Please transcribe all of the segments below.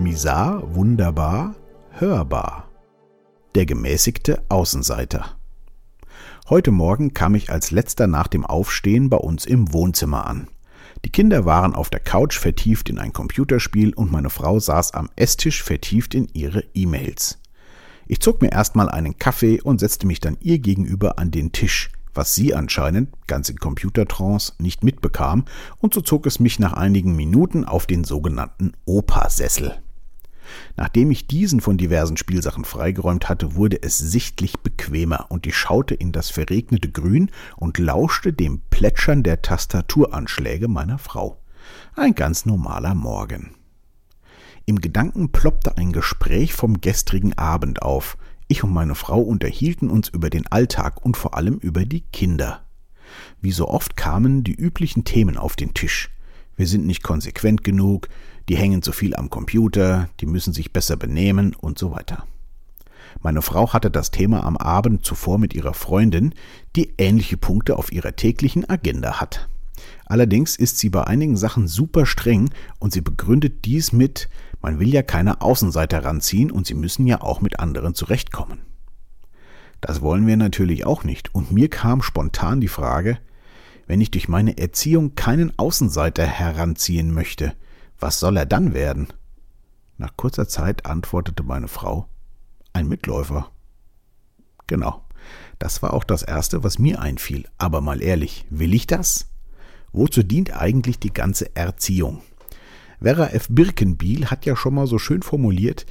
Misar, wunderbar, hörbar. Der gemäßigte Außenseiter. Heute Morgen kam ich als letzter nach dem Aufstehen bei uns im Wohnzimmer an. Die Kinder waren auf der Couch vertieft in ein Computerspiel und meine Frau saß am Esstisch vertieft in ihre E-Mails. Ich zog mir erstmal einen Kaffee und setzte mich dann ihr gegenüber an den Tisch, was sie anscheinend, ganz in Computertrance, nicht mitbekam, und so zog es mich nach einigen Minuten auf den sogenannten Opa-Sessel. Nachdem ich diesen von diversen Spielsachen freigeräumt hatte, wurde es sichtlich bequemer und ich schaute in das verregnete Grün und lauschte dem Plätschern der Tastaturanschläge meiner Frau. Ein ganz normaler Morgen. Im Gedanken ploppte ein Gespräch vom gestrigen Abend auf. Ich und meine Frau unterhielten uns über den Alltag und vor allem über die Kinder. Wie so oft kamen die üblichen Themen auf den Tisch. Wir sind nicht konsequent genug, die hängen zu viel am Computer, die müssen sich besser benehmen und so weiter. Meine Frau hatte das Thema am Abend zuvor mit ihrer Freundin, die ähnliche Punkte auf ihrer täglichen Agenda hat. Allerdings ist sie bei einigen Sachen super streng und sie begründet dies mit, man will ja keine Außenseiter ranziehen und sie müssen ja auch mit anderen zurechtkommen. Das wollen wir natürlich auch nicht und mir kam spontan die Frage, wenn ich durch meine Erziehung keinen Außenseiter heranziehen möchte, was soll er dann werden? Nach kurzer Zeit antwortete meine Frau, ein Mitläufer. Genau, das war auch das Erste, was mir einfiel. Aber mal ehrlich, will ich das? Wozu dient eigentlich die ganze Erziehung? Vera F. Birkenbiel hat ja schon mal so schön formuliert,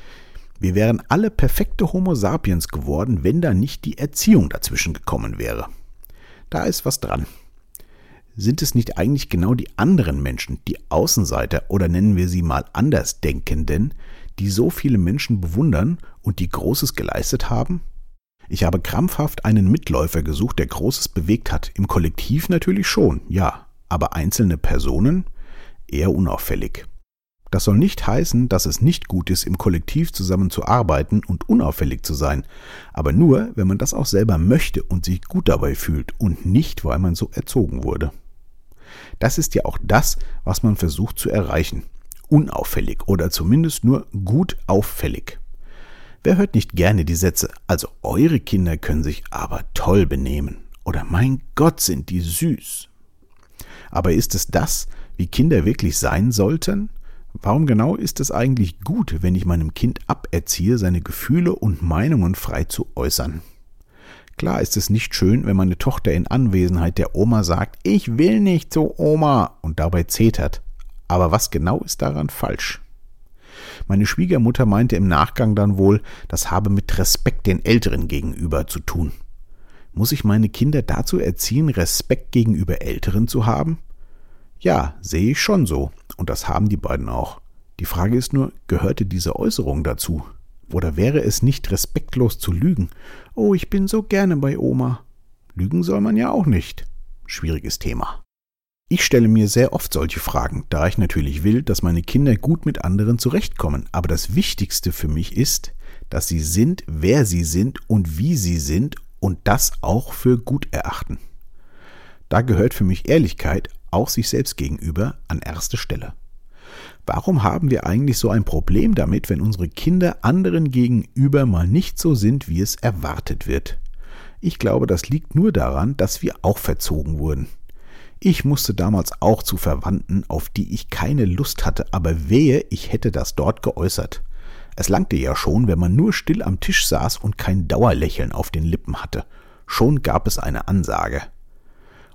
wir wären alle perfekte Homo sapiens geworden, wenn da nicht die Erziehung dazwischen gekommen wäre. Da ist was dran sind es nicht eigentlich genau die anderen Menschen, die Außenseiter oder nennen wir sie mal Andersdenkenden, die so viele Menschen bewundern und die Großes geleistet haben? Ich habe krampfhaft einen Mitläufer gesucht, der Großes bewegt hat. Im Kollektiv natürlich schon, ja, aber einzelne Personen eher unauffällig. Das soll nicht heißen, dass es nicht gut ist, im Kollektiv zusammenzuarbeiten und unauffällig zu sein, aber nur, wenn man das auch selber möchte und sich gut dabei fühlt und nicht, weil man so erzogen wurde. Das ist ja auch das, was man versucht zu erreichen. Unauffällig oder zumindest nur gut auffällig. Wer hört nicht gerne die Sätze, also eure Kinder können sich aber toll benehmen oder mein Gott sind die süß. Aber ist es das, wie Kinder wirklich sein sollten? Warum genau ist es eigentlich gut, wenn ich meinem Kind aberziehe, seine Gefühle und Meinungen frei zu äußern? Klar ist es nicht schön, wenn meine Tochter in Anwesenheit der Oma sagt, ich will nicht zu Oma und dabei zetert. Aber was genau ist daran falsch? Meine Schwiegermutter meinte im Nachgang dann wohl, das habe mit Respekt den Älteren gegenüber zu tun. Muss ich meine Kinder dazu erziehen, Respekt gegenüber Älteren zu haben? Ja, sehe ich schon so, und das haben die beiden auch. Die Frage ist nur, gehörte diese Äußerung dazu? Oder wäre es nicht respektlos zu lügen? Oh, ich bin so gerne bei Oma. Lügen soll man ja auch nicht. Schwieriges Thema. Ich stelle mir sehr oft solche Fragen, da ich natürlich will, dass meine Kinder gut mit anderen zurechtkommen. Aber das Wichtigste für mich ist, dass sie sind, wer sie sind und wie sie sind und das auch für gut erachten. Da gehört für mich Ehrlichkeit, auch sich selbst gegenüber, an erste Stelle. Warum haben wir eigentlich so ein Problem damit, wenn unsere Kinder anderen gegenüber mal nicht so sind, wie es erwartet wird? Ich glaube, das liegt nur daran, dass wir auch verzogen wurden. Ich musste damals auch zu Verwandten, auf die ich keine Lust hatte, aber wehe, ich hätte das dort geäußert. Es langte ja schon, wenn man nur still am Tisch saß und kein Dauerlächeln auf den Lippen hatte. Schon gab es eine Ansage.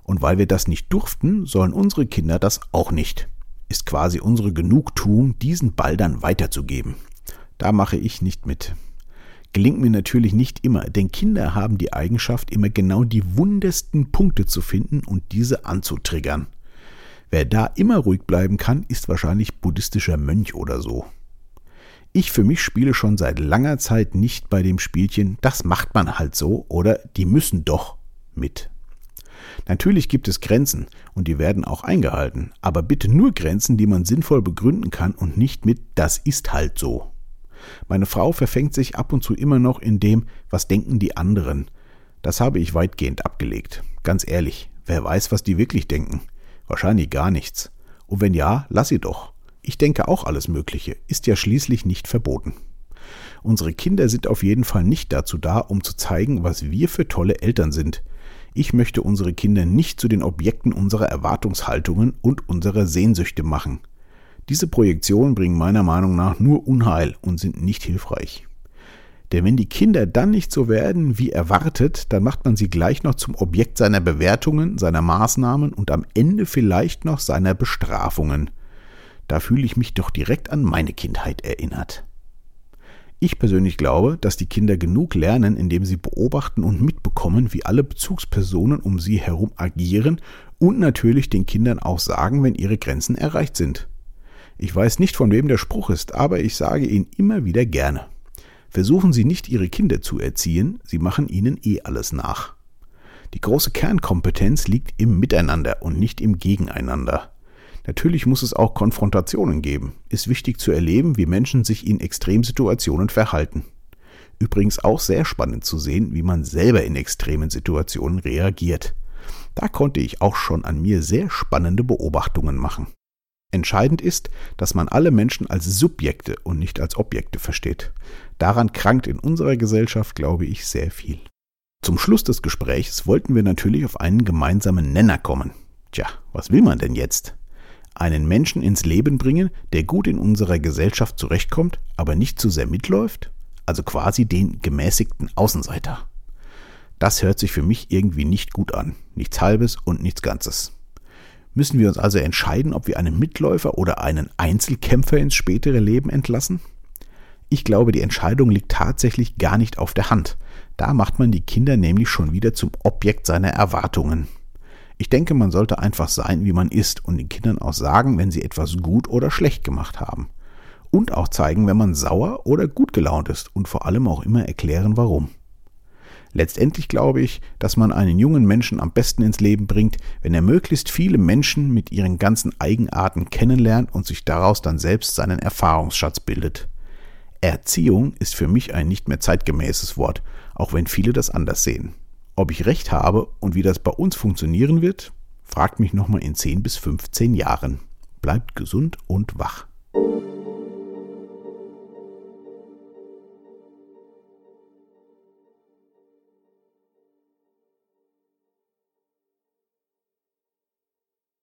Und weil wir das nicht durften, sollen unsere Kinder das auch nicht ist quasi unsere Genugtuung, diesen Ball dann weiterzugeben. Da mache ich nicht mit. Gelingt mir natürlich nicht immer, denn Kinder haben die Eigenschaft, immer genau die wundesten Punkte zu finden und diese anzutriggern. Wer da immer ruhig bleiben kann, ist wahrscheinlich buddhistischer Mönch oder so. Ich für mich spiele schon seit langer Zeit nicht bei dem Spielchen, das macht man halt so oder die müssen doch mit. Natürlich gibt es Grenzen und die werden auch eingehalten, aber bitte nur Grenzen, die man sinnvoll begründen kann und nicht mit das ist halt so. Meine Frau verfängt sich ab und zu immer noch in dem, was denken die anderen. Das habe ich weitgehend abgelegt. Ganz ehrlich, wer weiß, was die wirklich denken? Wahrscheinlich gar nichts. Und wenn ja, lass sie doch. Ich denke auch alles Mögliche, ist ja schließlich nicht verboten. Unsere Kinder sind auf jeden Fall nicht dazu da, um zu zeigen, was wir für tolle Eltern sind. Ich möchte unsere Kinder nicht zu den Objekten unserer Erwartungshaltungen und unserer Sehnsüchte machen. Diese Projektionen bringen meiner Meinung nach nur Unheil und sind nicht hilfreich. Denn wenn die Kinder dann nicht so werden wie erwartet, dann macht man sie gleich noch zum Objekt seiner Bewertungen, seiner Maßnahmen und am Ende vielleicht noch seiner Bestrafungen. Da fühle ich mich doch direkt an meine Kindheit erinnert. Ich persönlich glaube, dass die Kinder genug lernen, indem sie beobachten und mitbekommen, wie alle Bezugspersonen um sie herum agieren und natürlich den Kindern auch sagen, wenn ihre Grenzen erreicht sind. Ich weiß nicht, von wem der Spruch ist, aber ich sage ihn immer wieder gerne. Versuchen Sie nicht, Ihre Kinder zu erziehen, Sie machen ihnen eh alles nach. Die große Kernkompetenz liegt im Miteinander und nicht im Gegeneinander. Natürlich muss es auch Konfrontationen geben. Ist wichtig zu erleben, wie Menschen sich in Extremsituationen verhalten. Übrigens auch sehr spannend zu sehen, wie man selber in extremen Situationen reagiert. Da konnte ich auch schon an mir sehr spannende Beobachtungen machen. Entscheidend ist, dass man alle Menschen als Subjekte und nicht als Objekte versteht. Daran krankt in unserer Gesellschaft, glaube ich, sehr viel. Zum Schluss des Gesprächs wollten wir natürlich auf einen gemeinsamen Nenner kommen. Tja, was will man denn jetzt? Einen Menschen ins Leben bringen, der gut in unserer Gesellschaft zurechtkommt, aber nicht zu sehr mitläuft? Also quasi den gemäßigten Außenseiter. Das hört sich für mich irgendwie nicht gut an. Nichts Halbes und nichts Ganzes. Müssen wir uns also entscheiden, ob wir einen Mitläufer oder einen Einzelkämpfer ins spätere Leben entlassen? Ich glaube, die Entscheidung liegt tatsächlich gar nicht auf der Hand. Da macht man die Kinder nämlich schon wieder zum Objekt seiner Erwartungen. Ich denke, man sollte einfach sein, wie man ist und den Kindern auch sagen, wenn sie etwas gut oder schlecht gemacht haben. Und auch zeigen, wenn man sauer oder gut gelaunt ist und vor allem auch immer erklären, warum. Letztendlich glaube ich, dass man einen jungen Menschen am besten ins Leben bringt, wenn er möglichst viele Menschen mit ihren ganzen Eigenarten kennenlernt und sich daraus dann selbst seinen Erfahrungsschatz bildet. Erziehung ist für mich ein nicht mehr zeitgemäßes Wort, auch wenn viele das anders sehen. Ob ich recht habe und wie das bei uns funktionieren wird, fragt mich nochmal in 10 bis 15 Jahren. Bleibt gesund und wach.